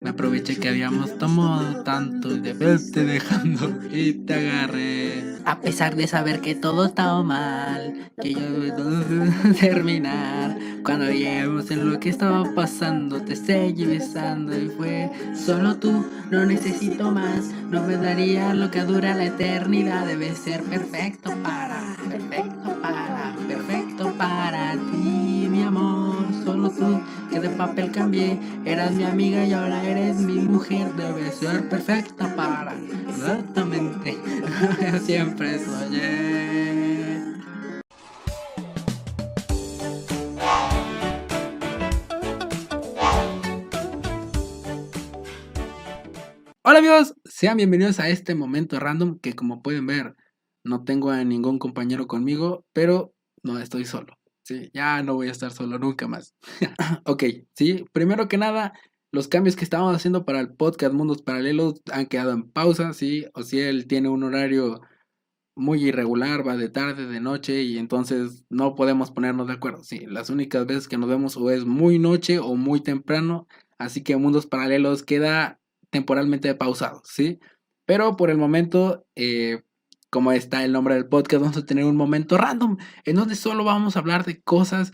Me aproveché que habíamos tomado tanto de verte dejando y te agarré. A pesar de saber que todo estaba mal, que yo debo terminar. Cuando lleguemos en lo que estaba pasando, te seguí besando y fue solo tú. No necesito más, no me daría lo que dura la eternidad. Debe ser perfecto para, perfecto para, perfecto para ti. Solo tú, que de papel cambié. Eras mi amiga y ahora eres mi mujer. Debe ser perfecta para, exactamente. Siempre soñé. Hola amigos, sean bienvenidos a este momento random que como pueden ver no tengo a ningún compañero conmigo, pero no estoy solo. Sí, ya no voy a estar solo nunca más. ok, sí, primero que nada, los cambios que estábamos haciendo para el podcast Mundos Paralelos han quedado en pausa, sí, o si él tiene un horario muy irregular, va de tarde, de noche y entonces no podemos ponernos de acuerdo. Sí, las únicas veces que nos vemos o es muy noche o muy temprano, así que Mundos Paralelos queda temporalmente pausado, ¿sí? Pero por el momento, eh, como está el nombre del podcast, vamos a tener un momento random en donde solo vamos a hablar de cosas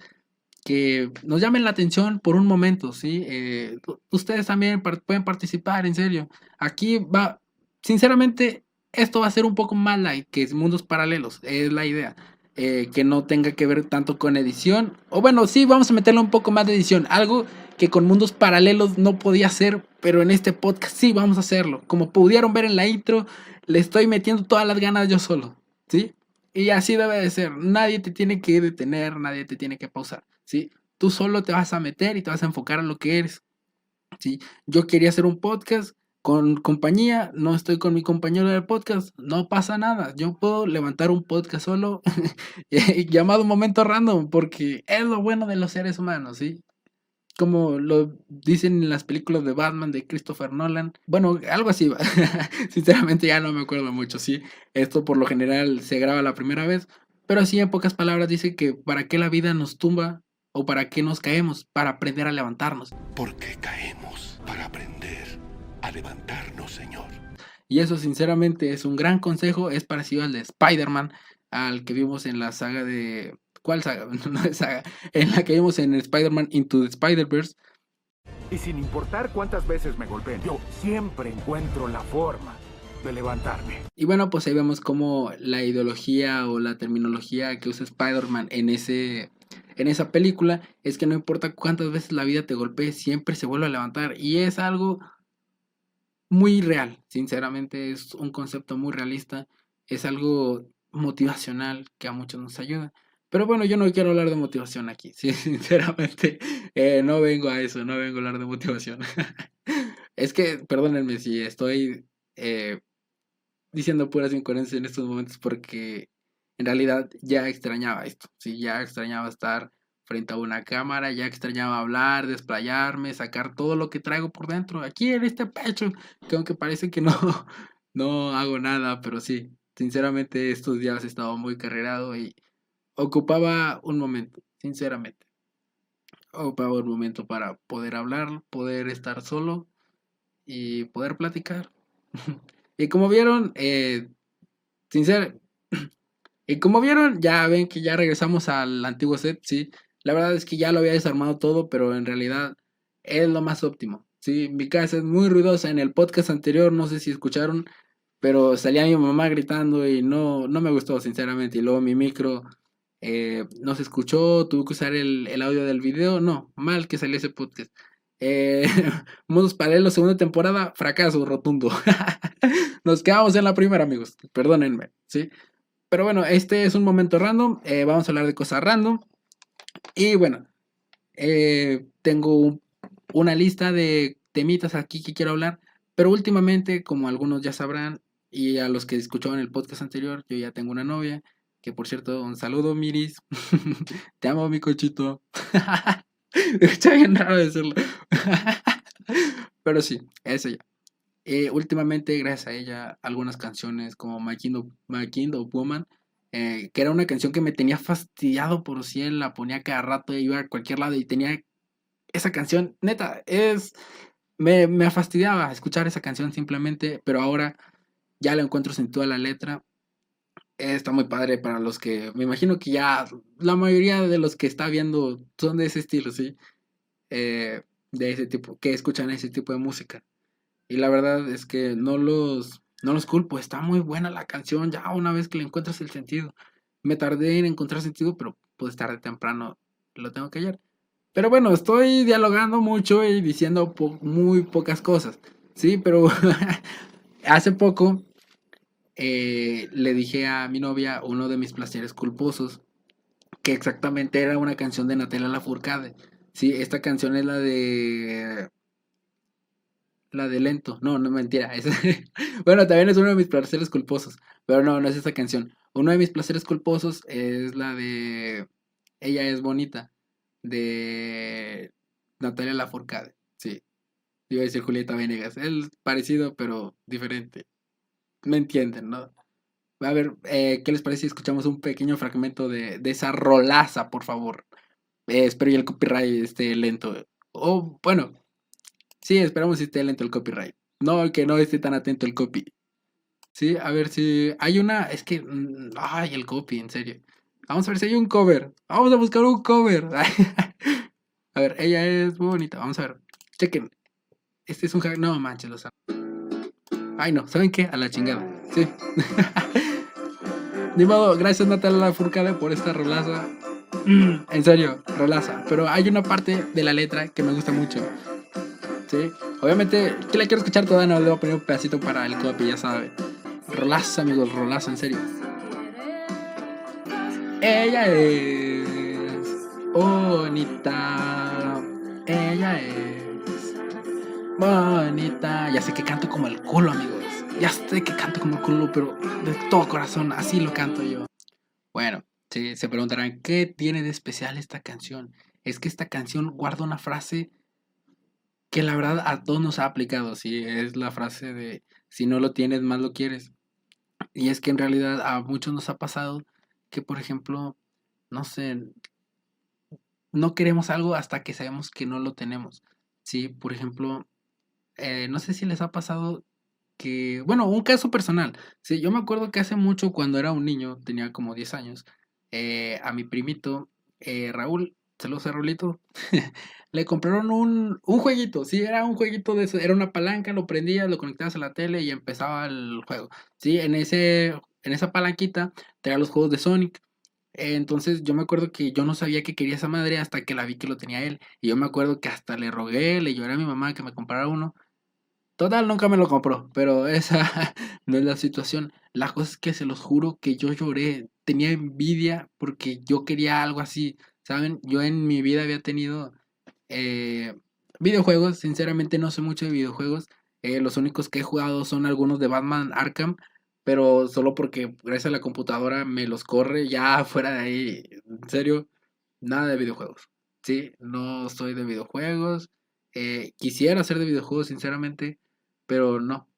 que nos llamen la atención por un momento, ¿sí? Eh, ustedes también pueden participar, en serio. Aquí va, sinceramente, esto va a ser un poco más light que mundos paralelos, es la idea. Eh, que no tenga que ver tanto con edición. O bueno, sí, vamos a meterle un poco más de edición. Algo que con mundos paralelos no podía hacer, pero en este podcast sí vamos a hacerlo. Como pudieron ver en la intro, le estoy metiendo todas las ganas yo solo, ¿sí? Y así debe de ser. Nadie te tiene que detener, nadie te tiene que pausar, ¿sí? Tú solo te vas a meter y te vas a enfocar en lo que eres, ¿sí? Yo quería hacer un podcast con compañía, no estoy con mi compañero del podcast, no pasa nada. Yo puedo levantar un podcast solo llamado Momento Random, porque es lo bueno de los seres humanos, ¿sí? Como lo dicen en las películas de Batman de Christopher Nolan. Bueno, algo así. Sinceramente ya no me acuerdo mucho, ¿sí? Esto por lo general se graba la primera vez, pero así en pocas palabras dice que para qué la vida nos tumba o para qué nos caemos, para aprender a levantarnos. ¿Por qué caemos? Para aprender a levantarnos, Señor. Y eso sinceramente es un gran consejo, es parecido al de Spider-Man, al que vimos en la saga de... ¿Cuál saga? No es saga. En la que vimos en Spider-Man Into the Spider-Verse. Y sin importar cuántas veces me golpeen, yo siempre encuentro la forma de levantarme. Y bueno, pues ahí vemos cómo la ideología o la terminología que usa Spider-Man en ese en esa película es que no importa cuántas veces la vida te golpee, siempre se vuelve a levantar. Y es algo muy real, sinceramente es un concepto muy realista, es algo motivacional que a muchos nos ayuda. Pero bueno, yo no quiero hablar de motivación aquí, sinceramente eh, no vengo a eso, no vengo a hablar de motivación. es que, perdónenme si estoy eh, diciendo puras incoherencias en estos momentos porque en realidad ya extrañaba esto, sí, ya extrañaba estar frente a una cámara, ya extrañaba hablar, desplayarme, sacar todo lo que traigo por dentro, aquí en este pecho, que aunque parece que no, no hago nada, pero sí, sinceramente estos días he estado muy carrerado y ocupaba un momento, sinceramente. Ocupaba un momento para poder hablar, poder estar solo y poder platicar. y como vieron, eh, y como vieron, ya ven que ya regresamos al antiguo set, sí. La verdad es que ya lo había desarmado todo, pero en realidad es lo más óptimo. Sí, mi casa es muy ruidosa. En el podcast anterior, no sé si escucharon, pero salía mi mamá gritando y no, no me gustó, sinceramente. Y luego mi micro eh, no se escuchó, tuve que usar el, audio del video. No, mal que salió ese podcast. Eh, Mundos Paralelos, segunda temporada, fracaso rotundo. Nos quedamos en la primera, amigos. Perdónenme, ¿sí? Pero bueno, este es un momento random. Eh, vamos a hablar de cosas random. Y bueno, eh, tengo una lista de temitas aquí que quiero hablar, pero últimamente, como algunos ya sabrán, y a los que escucharon el podcast anterior, yo ya tengo una novia, que por cierto, un saludo, Miris. Te amo, mi cochito. Está bien raro decirlo. pero sí, es ella. Eh, últimamente, gracias a ella, algunas canciones como My Kind of Woman eh, que era una canción que me tenía fastidiado por si él la ponía cada rato, iba a cualquier lado y tenía esa canción, neta, es me, me fastidiaba escuchar esa canción simplemente, pero ahora ya le encuentro sentido a la letra. Está muy padre para los que, me imagino que ya la mayoría de los que está viendo son de ese estilo, ¿sí? Eh, de ese tipo, que escuchan ese tipo de música. Y la verdad es que no los, no los culpo, está muy buena la canción, ya una vez que le encuentras el sentido. Me tardé en encontrar sentido, pero pues tarde temprano lo tengo que hallar. Pero bueno, estoy dialogando mucho y diciendo muy pocas cosas, ¿sí? Pero hace poco eh, le dije a mi novia uno de mis placeres culposos, que exactamente era una canción de Natalia Lafourcade. Sí, esta canción es la de la de lento. No, no mentira. bueno, también es uno de mis placeres culposos. Pero no, no es esa canción. Uno de mis placeres culposos es la de Ella es bonita. De Natalia Lafourcade. Sí. Iba a decir Julieta Venegas. Es parecido, pero diferente. Me entienden, ¿no? A ver, eh, ¿qué les parece si escuchamos un pequeño fragmento de, de esa rolaza, por favor? Eh, espero y el copyright esté lento. O, bueno, Sí, esperamos que esté lento el copyright. No, que no esté tan atento el copy. Sí, a ver si hay una. Es que. Mm, ay, el copy, en serio. Vamos a ver si hay un cover. Vamos a buscar un cover. a ver, ella es muy bonita. Vamos a ver. Chequen. Este es un. No manches, lo saben. Ay, no. ¿Saben qué? A la chingada. Sí. Ni modo, gracias Natalia Furcade por esta rolaza. en serio, rolaza. Pero hay una parte de la letra que me gusta mucho. Obviamente, que la quiero escuchar toda, no le voy a poner un pedacito para el copy, ya sabe. Rolaza, amigos, rolaza, en serio. Ella es bonita. Ella es bonita. Ya sé que canto como el culo, amigos. Ya sé que canto como el culo, pero de todo corazón, así lo canto yo. Bueno, sí, se preguntarán, ¿qué tiene de especial esta canción? Es que esta canción guarda una frase que la verdad a todos nos ha aplicado, sí, es la frase de si no lo tienes, más lo quieres. Y es que en realidad a muchos nos ha pasado que, por ejemplo, no sé, no queremos algo hasta que sabemos que no lo tenemos. Sí, por ejemplo, eh, no sé si les ha pasado que, bueno, un caso personal. Sí, yo me acuerdo que hace mucho cuando era un niño, tenía como 10 años, eh, a mi primito eh, Raúl, saludos a Raulito, le compraron un, un jueguito, sí, era un jueguito de era una palanca, lo prendías, lo conectabas a la tele y empezaba el juego. Sí, en ese en esa palanquita tenía los juegos de Sonic. Entonces yo me acuerdo que yo no sabía que quería esa madre hasta que la vi que lo tenía él. Y yo me acuerdo que hasta le rogué, le lloré a mi mamá que me comprara uno. Total, nunca me lo compró, pero esa no es la situación. La cosa es que se los juro que yo lloré, tenía envidia porque yo quería algo así. ¿Saben? Yo en mi vida había tenido eh, videojuegos, sinceramente no sé mucho de videojuegos. Eh, los únicos que he jugado son algunos de Batman Arkham, pero solo porque gracias a la computadora me los corre. Ya fuera de ahí, en serio, nada de videojuegos. Sí, no soy de videojuegos. Eh, quisiera ser de videojuegos, sinceramente, pero no.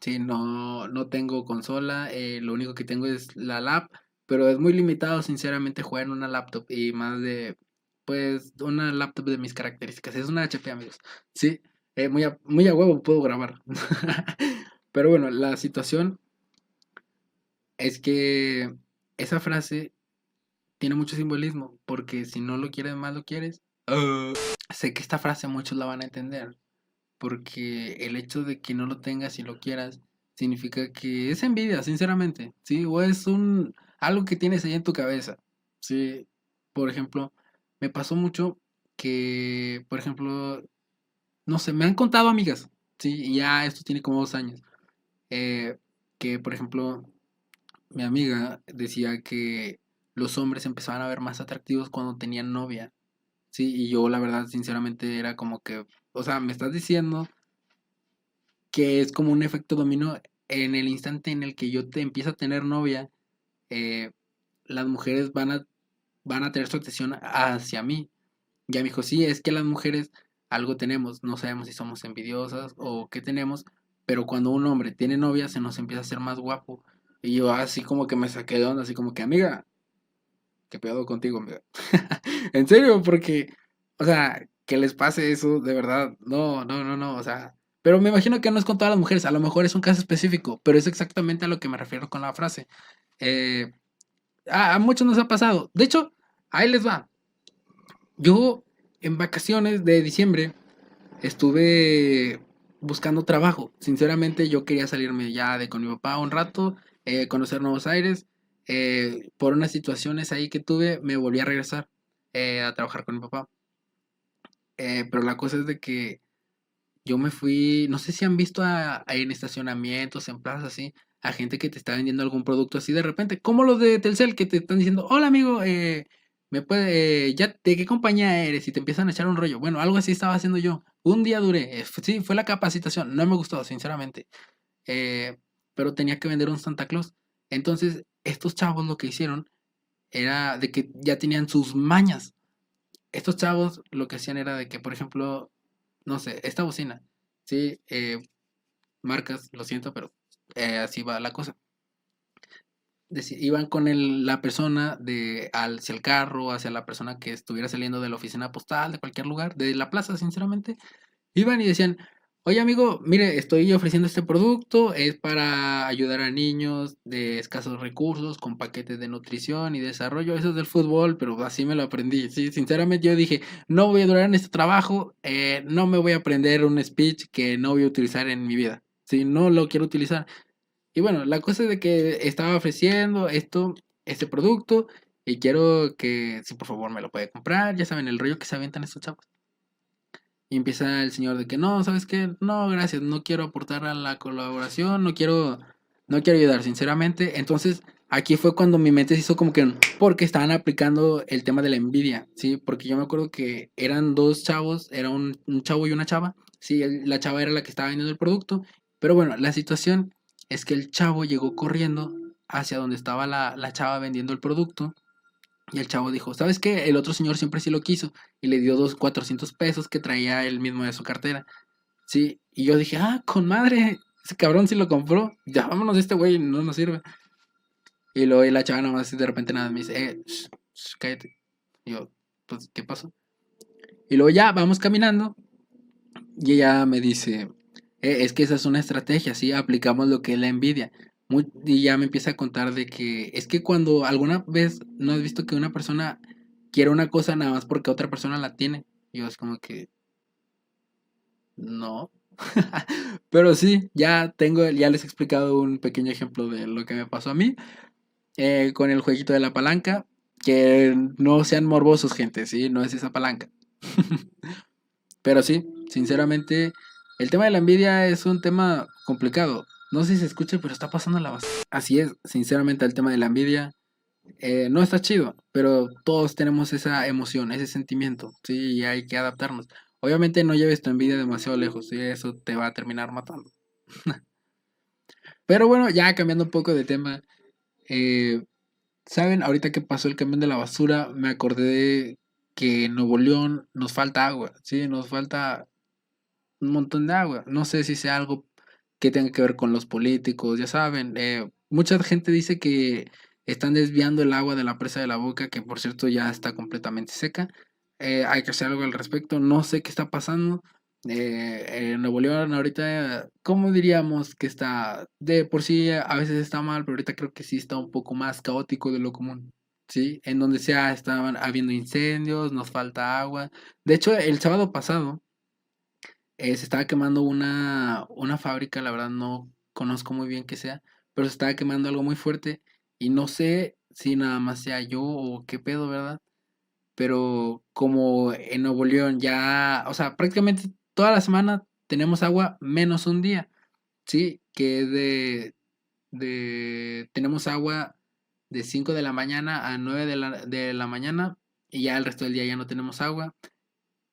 Sí, no, no tengo consola. lo único que tengo es la lap, pero es muy limitado, sinceramente, jugar en una laptop y más de pues una laptop de mis características. Es una HP, amigos. Sí, eh, muy, a, muy a huevo puedo grabar. Pero bueno, la situación es que esa frase tiene mucho simbolismo, porque si no lo quieres más lo quieres. Ah. sé que esta frase muchos la van a entender, porque el hecho de que no lo tengas y lo quieras significa que es envidia, sinceramente, ¿sí? O es un algo que tienes ahí en tu cabeza, ¿sí? Por ejemplo, me pasó mucho que, por ejemplo, no sé, me han contado amigas, sí, y ya esto tiene como dos años, eh, que, por ejemplo, mi amiga decía que los hombres empezaban a ver más atractivos cuando tenían novia, sí, y yo la verdad, sinceramente, era como que, o sea, me estás diciendo que es como un efecto dominó en el instante en el que yo te empiezo a tener novia, eh, las mujeres van a van a tener su atención hacia mí. Ya me dijo, sí, es que las mujeres algo tenemos, no sabemos si somos envidiosas o qué tenemos, pero cuando un hombre tiene novia se nos empieza a hacer más guapo. Y yo así como que me saqué de onda, así como que, amiga, ¿qué pedo contigo, amiga? en serio, porque, o sea, que les pase eso, de verdad. No, no, no, no, o sea. Pero me imagino que no es con todas las mujeres, a lo mejor es un caso específico, pero es exactamente a lo que me refiero con la frase. Eh, a, muchos nos ha pasado. De hecho, ahí les va. Yo en vacaciones de diciembre estuve buscando trabajo. Sinceramente yo quería salirme ya de con mi papá un rato, eh, conocer Nuevos Aires. Eh, por unas situaciones ahí que tuve, me volví a regresar a trabajar con mi papá. Pero la cosa es de que yo me fui, no sé si han visto a, en estacionamientos, en plazas así, a gente que te está vendiendo algún producto así de repente, como los de Telcel que te están diciendo, hola amigo, eh, me puede, ya, ¿de qué compañía eres? Y te empiezan a echar un rollo. Bueno, algo así estaba haciendo yo. Un día duré, eh, sí, fue la capacitación, no me gustó, sinceramente. Eh, pero tenía que vender un Santa Claus. Entonces, estos chavos lo que hicieron era de que ya tenían sus mañas. Estos chavos lo que hacían era de que, por ejemplo, no sé, esta bocina, sí, eh, marcas, lo siento, pero así va la cosa iban con el, la persona de hacia el carro, hacia la persona que estuviera saliendo de la oficina postal, de cualquier lugar, de la plaza, sinceramente. Iban y decían, oye amigo, mire, estoy ofreciendo este producto, es para ayudar a niños de escasos recursos, con paquetes de nutrición y desarrollo, eso es del fútbol, pero así me lo aprendí. Sí, sinceramente yo dije, no voy a durar en este trabajo, eh, no me voy a aprender un speech que no voy a utilizar en mi vida. Si no lo quiero utilizar, y bueno, la cosa es de que estaba ofreciendo esto, este producto, y quiero que, si por favor me lo puede comprar, ya saben, el rollo que se avientan estos chavos. Y empieza el señor de que no, ¿sabes qué? No, gracias, no quiero aportar a la colaboración, no quiero, no quiero ayudar, sinceramente. Entonces, aquí fue cuando mi mente se hizo como que, porque estaban aplicando el tema de la envidia, ¿sí? Porque yo me acuerdo que eran dos chavos, era un, un chavo y una chava, sí, la chava era la que estaba vendiendo el producto, pero bueno, la situación es que el chavo llegó corriendo hacia donde estaba la, chava vendiendo el producto. Y el chavo dijo, ¿sabes qué? El otro señor siempre sí lo quiso. Y le dio dos 400 pesos que traía él mismo de su cartera. Sí, y yo dije, ah, con madre, ese cabrón sí lo compró. Ya vámonos de este güey, no nos sirve. Y luego la chava nomás de repente nada me dice, eh, cállate. Y yo, pues, ¿qué pasó? Y luego ya vamos caminando. Y ella me dice, eh, es que esa es una estrategia, ¿sí? Aplicamos lo que es la envidia. Y ya me empieza a contar de que es que cuando alguna vez no has visto que una persona quiere una cosa nada más porque otra persona la tiene. Yo es como que... No. Pero sí, ya tengo, ya les he explicado un pequeño ejemplo de lo que me pasó a mí. Eh, con el jueguito de la palanca. Que no sean morbosos, gente, ¿sí? No es esa palanca. Pero sí, sinceramente el tema de la envidia es un tema complicado. No sé si se escucha, pero está pasando la base. Así es, sinceramente, el tema de la envidia eh, no está chido, pero todos tenemos esa emoción, ese sentimiento, sí, y hay que adaptarnos. Obviamente no lleves tu envidia demasiado lejos, y eso te va a terminar matando. pero bueno, ya cambiando un poco de tema, eh, ¿saben? Ahorita que pasó el camión de la basura, me acordé de que en Nuevo León nos falta agua, sí, nos falta un montón de agua. No sé si sea algo que tenga que ver con los políticos, ya saben. Eh, mucha gente dice que están desviando el agua de la presa de la boca, que por cierto ya está completamente seca. Eh, hay que hacer algo al respecto. No sé qué está pasando. Eh, en Nuevo León ahorita, ¿cómo diríamos que está? De por sí a veces está mal, pero ahorita creo que sí está un poco más caótico de lo común. ¿Sí? En donde sea estaban habiendo incendios, nos falta agua. De hecho, el sábado pasado eh, se estaba quemando una, una fábrica, la verdad no conozco muy bien qué sea, pero se estaba quemando algo muy fuerte y no sé si nada más sea yo o qué pedo, ¿verdad? Pero como en Nuevo León ya, o sea, prácticamente toda la semana tenemos agua menos un día, ¿sí? Que de, de tenemos agua de 5 de la mañana a 9 de la, de la mañana y ya el resto del día ya no tenemos agua.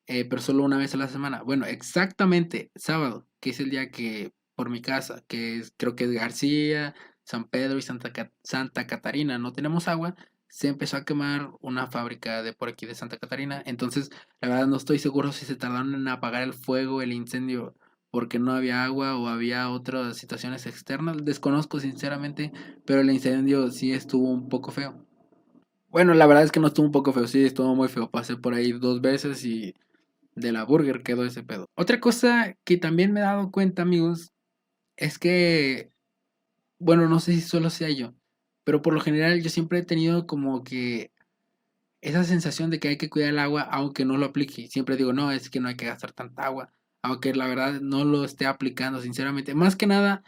Eh, pero solo una vez a la semana. Bueno, exactamente sábado, que es el día que por mi casa, que es, creo que es García, San Pedro y Santa, Santa Catarina, no tenemos agua, se empezó a quemar una fábrica de por aquí de Santa Catarina. Entonces, la verdad no estoy seguro si se tardaron en apagar el fuego, el incendio, porque no había agua o había otras situaciones externas. Desconozco sinceramente, pero el incendio sí estuvo un poco feo. Bueno, la verdad es que no estuvo un poco feo, sí, estuvo muy feo. Pasé por ahí dos veces y de la burger quedó ese pedo. Otra cosa que también me he dado cuenta, amigos, es que, bueno, no sé si solo sea yo, pero por lo general yo siempre he tenido como que esa sensación de que hay que cuidar el agua aunque no lo aplique. Siempre digo, no, es que no hay que gastar tanta agua, aunque la verdad no lo esté aplicando, sinceramente. Más que nada,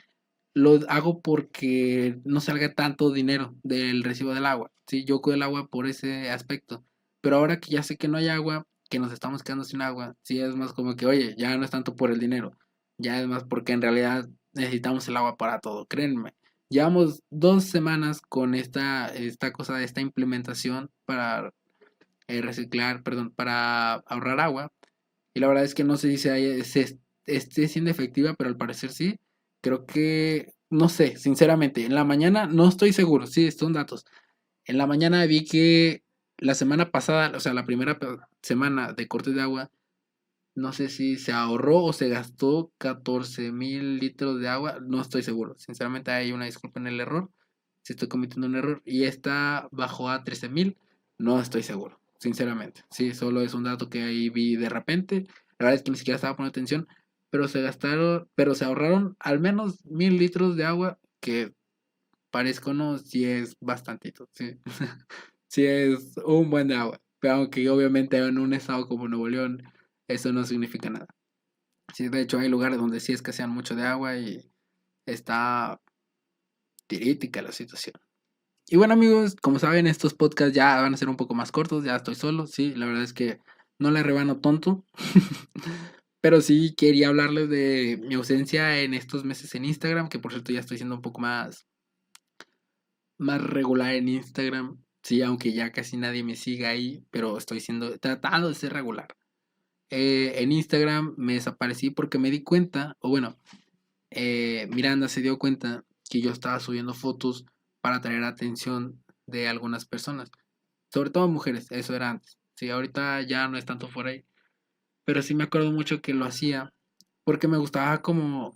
lo hago porque no salga tanto dinero del recibo del agua. Sí, yo cuido el agua por ese aspecto. Pero ahora que ya sé que no hay agua, que nos estamos quedando sin agua, sí es más como que, oye, ya no es tanto por el dinero, ya es más porque en realidad necesitamos el agua para todo, créanme. Llevamos dos semanas con esta, esta cosa, esta implementación para eh, reciclar, perdón, para ahorrar agua. Y la verdad es que no sé si se esté siendo efectiva, pero al parecer sí. Creo que, no sé, sinceramente, en la mañana no estoy seguro, sí, son datos. En la mañana vi que la semana pasada, o sea, la primera semana de corte de agua, no sé si se ahorró o se gastó 14 mil litros de agua, no estoy seguro. Sinceramente hay una disculpa en el error, si estoy cometiendo un error. Y esta bajó a 13 mil, no estoy seguro, sinceramente. Sí, solo es un dato que ahí vi de repente. La verdad es que ni siquiera estaba poniendo atención pero se gastaron, pero se ahorraron al menos mil litros de agua, que parezco no, si es bastantito, sí. sí es un buen de agua. Pero aunque obviamente en un estado como Nuevo León, eso no significa nada. Sí, de hecho hay lugares donde sí escasean mucho de agua y está tirítica la situación. Y bueno amigos, como saben, estos podcasts ya van a ser un poco más cortos, ya estoy solo, sí, la verdad es que no le rebano tonto. Pero sí quería hablarles de mi ausencia en estos meses en Instagram, que por cierto ya estoy siendo un poco más, más regular en Instagram. Sí, aunque ya casi nadie me siga ahí, pero estoy siendo, tratando de ser regular. Eh, en Instagram me desaparecí porque me di cuenta, o bueno, eh, Miranda se dio cuenta que yo estaba subiendo fotos para atraer atención de algunas personas, sobre todo mujeres, eso era antes. Sí, ahorita ya no es tanto por ahí pero sí me acuerdo mucho que lo hacía porque me gustaba como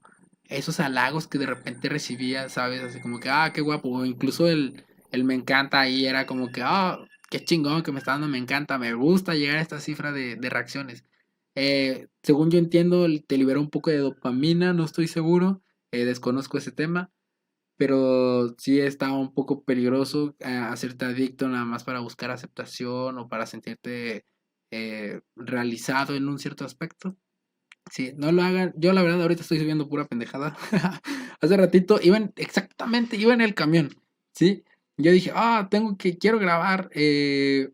esos halagos que de repente recibía, ¿sabes? Así como que, ah, qué guapo, o incluso el, el me encanta ahí era como que, ah, qué chingón que me está dando me encanta, me gusta llegar a esta cifra de, reacciones. Eh, según yo entiendo, te libera un poco de dopamina, no estoy seguro, eh, desconozco ese tema, pero sí está un poco peligroso eh, hacerte adicto nada más para buscar aceptación o para sentirte realizado en un cierto aspecto. Sí, no lo hagan. Yo la verdad ahorita estoy subiendo pura pendejada. Hace ratito iban, exactamente, iba en el camión. ¿Sí? Yo dije, ah, tengo que, quiero grabar eh,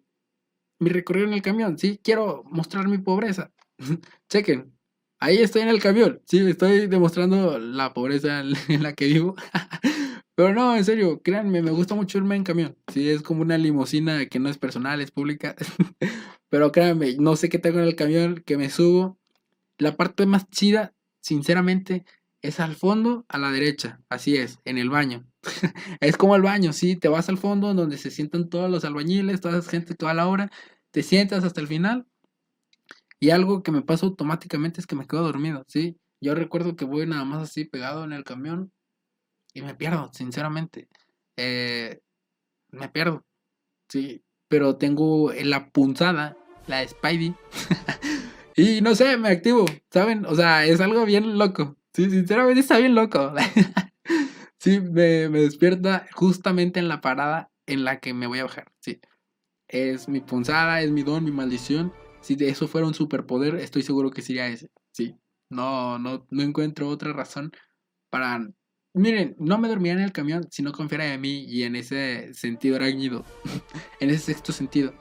mi recorrido en el camión. Sí, quiero mostrar mi pobreza. Chequen, ahí estoy en el camión. Sí, estoy demostrando la pobreza en la que vivo. Pero no, en serio, créanme, me gusta mucho irme en camión. Sí, es como una limusina que no es personal, es pública. Pero créanme, no sé qué tengo en el camión, que me subo. La parte más chida, sinceramente, es al fondo, a la derecha. Así es, en el baño. es como el baño, sí, te vas al fondo donde se sientan todos los albañiles, toda esa gente toda la hora. Te sientas hasta el final. Y algo que me pasa automáticamente es que me quedo dormido, ¿sí? Yo recuerdo que voy nada más así pegado en el camión y me pierdo, sinceramente. Eh, me pierdo, sí, pero tengo la punzada, la Spidey, y no sé, me activo, ¿saben? O sea, es algo bien loco, sí, sinceramente está bien loco. sí, me, me despierta justamente en la parada en la que me voy a bajar, sí. Es mi punzada, es mi don, mi maldición. Si de eso fuera un superpoder, estoy seguro que sería ese. Sí. No, no, no encuentro otra razón para Miren, no me dormía en el camión si no confiara en mí y en ese sentido arácnido, en ese sexto sentido.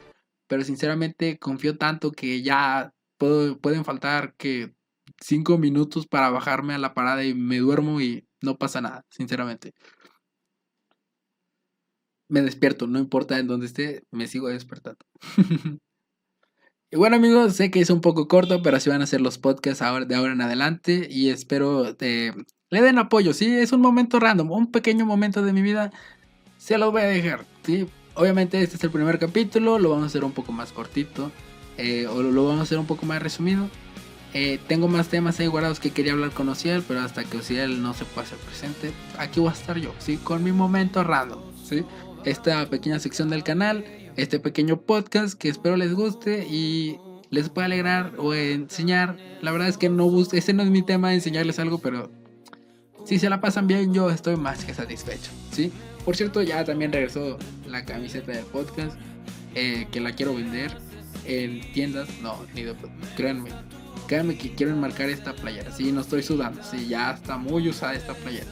Pero sinceramente confío tanto que ya pueden faltar que cinco minutos para bajarme a la parada y me duermo y no pasa nada, sinceramente. Me despierto, no importa en dónde esté, me sigo despertando. y bueno amigos, sé que es un poco corto, pero así van a ser los podcasts de ahora en adelante y espero eh, le den apoyo, sí, es un momento random, un pequeño momento de mi vida, se los voy a dejar, sí. Obviamente este es el primer capítulo, lo vamos a hacer un poco más cortito, eh, o lo vamos a hacer un poco más resumido. Eh, tengo más temas ahí guardados que quería hablar con Ociel, pero hasta que Ociel no se pueda hacer presente, aquí voy a estar yo, ¿sí? Con mi momento random, ¿sí? Esta pequeña sección del canal, este pequeño podcast que espero les guste y les puede alegrar o enseñar. La verdad es que no ese no es mi tema enseñarles algo, pero si se la pasan bien, yo estoy más que satisfecho, ¿sí? Por cierto, ya también regresó la camiseta del podcast, eh, que la quiero vender en tiendas. No, ni de... Créanme, créanme que quiero enmarcar esta playera. Sí, no estoy sudando, sí, ya está muy usada esta playera.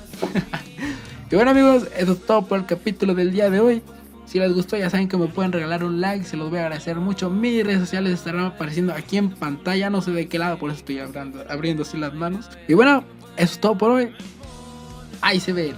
y bueno amigos, eso es todo por el capítulo del día de hoy. Si les gustó, ya saben que me pueden regalar un like, se los voy a agradecer mucho. Mis redes sociales estarán apareciendo aquí en pantalla, no sé de qué lado, por eso estoy abriendo, abriendo así las manos. Y bueno, eso es todo por hoy. Ahí se ve.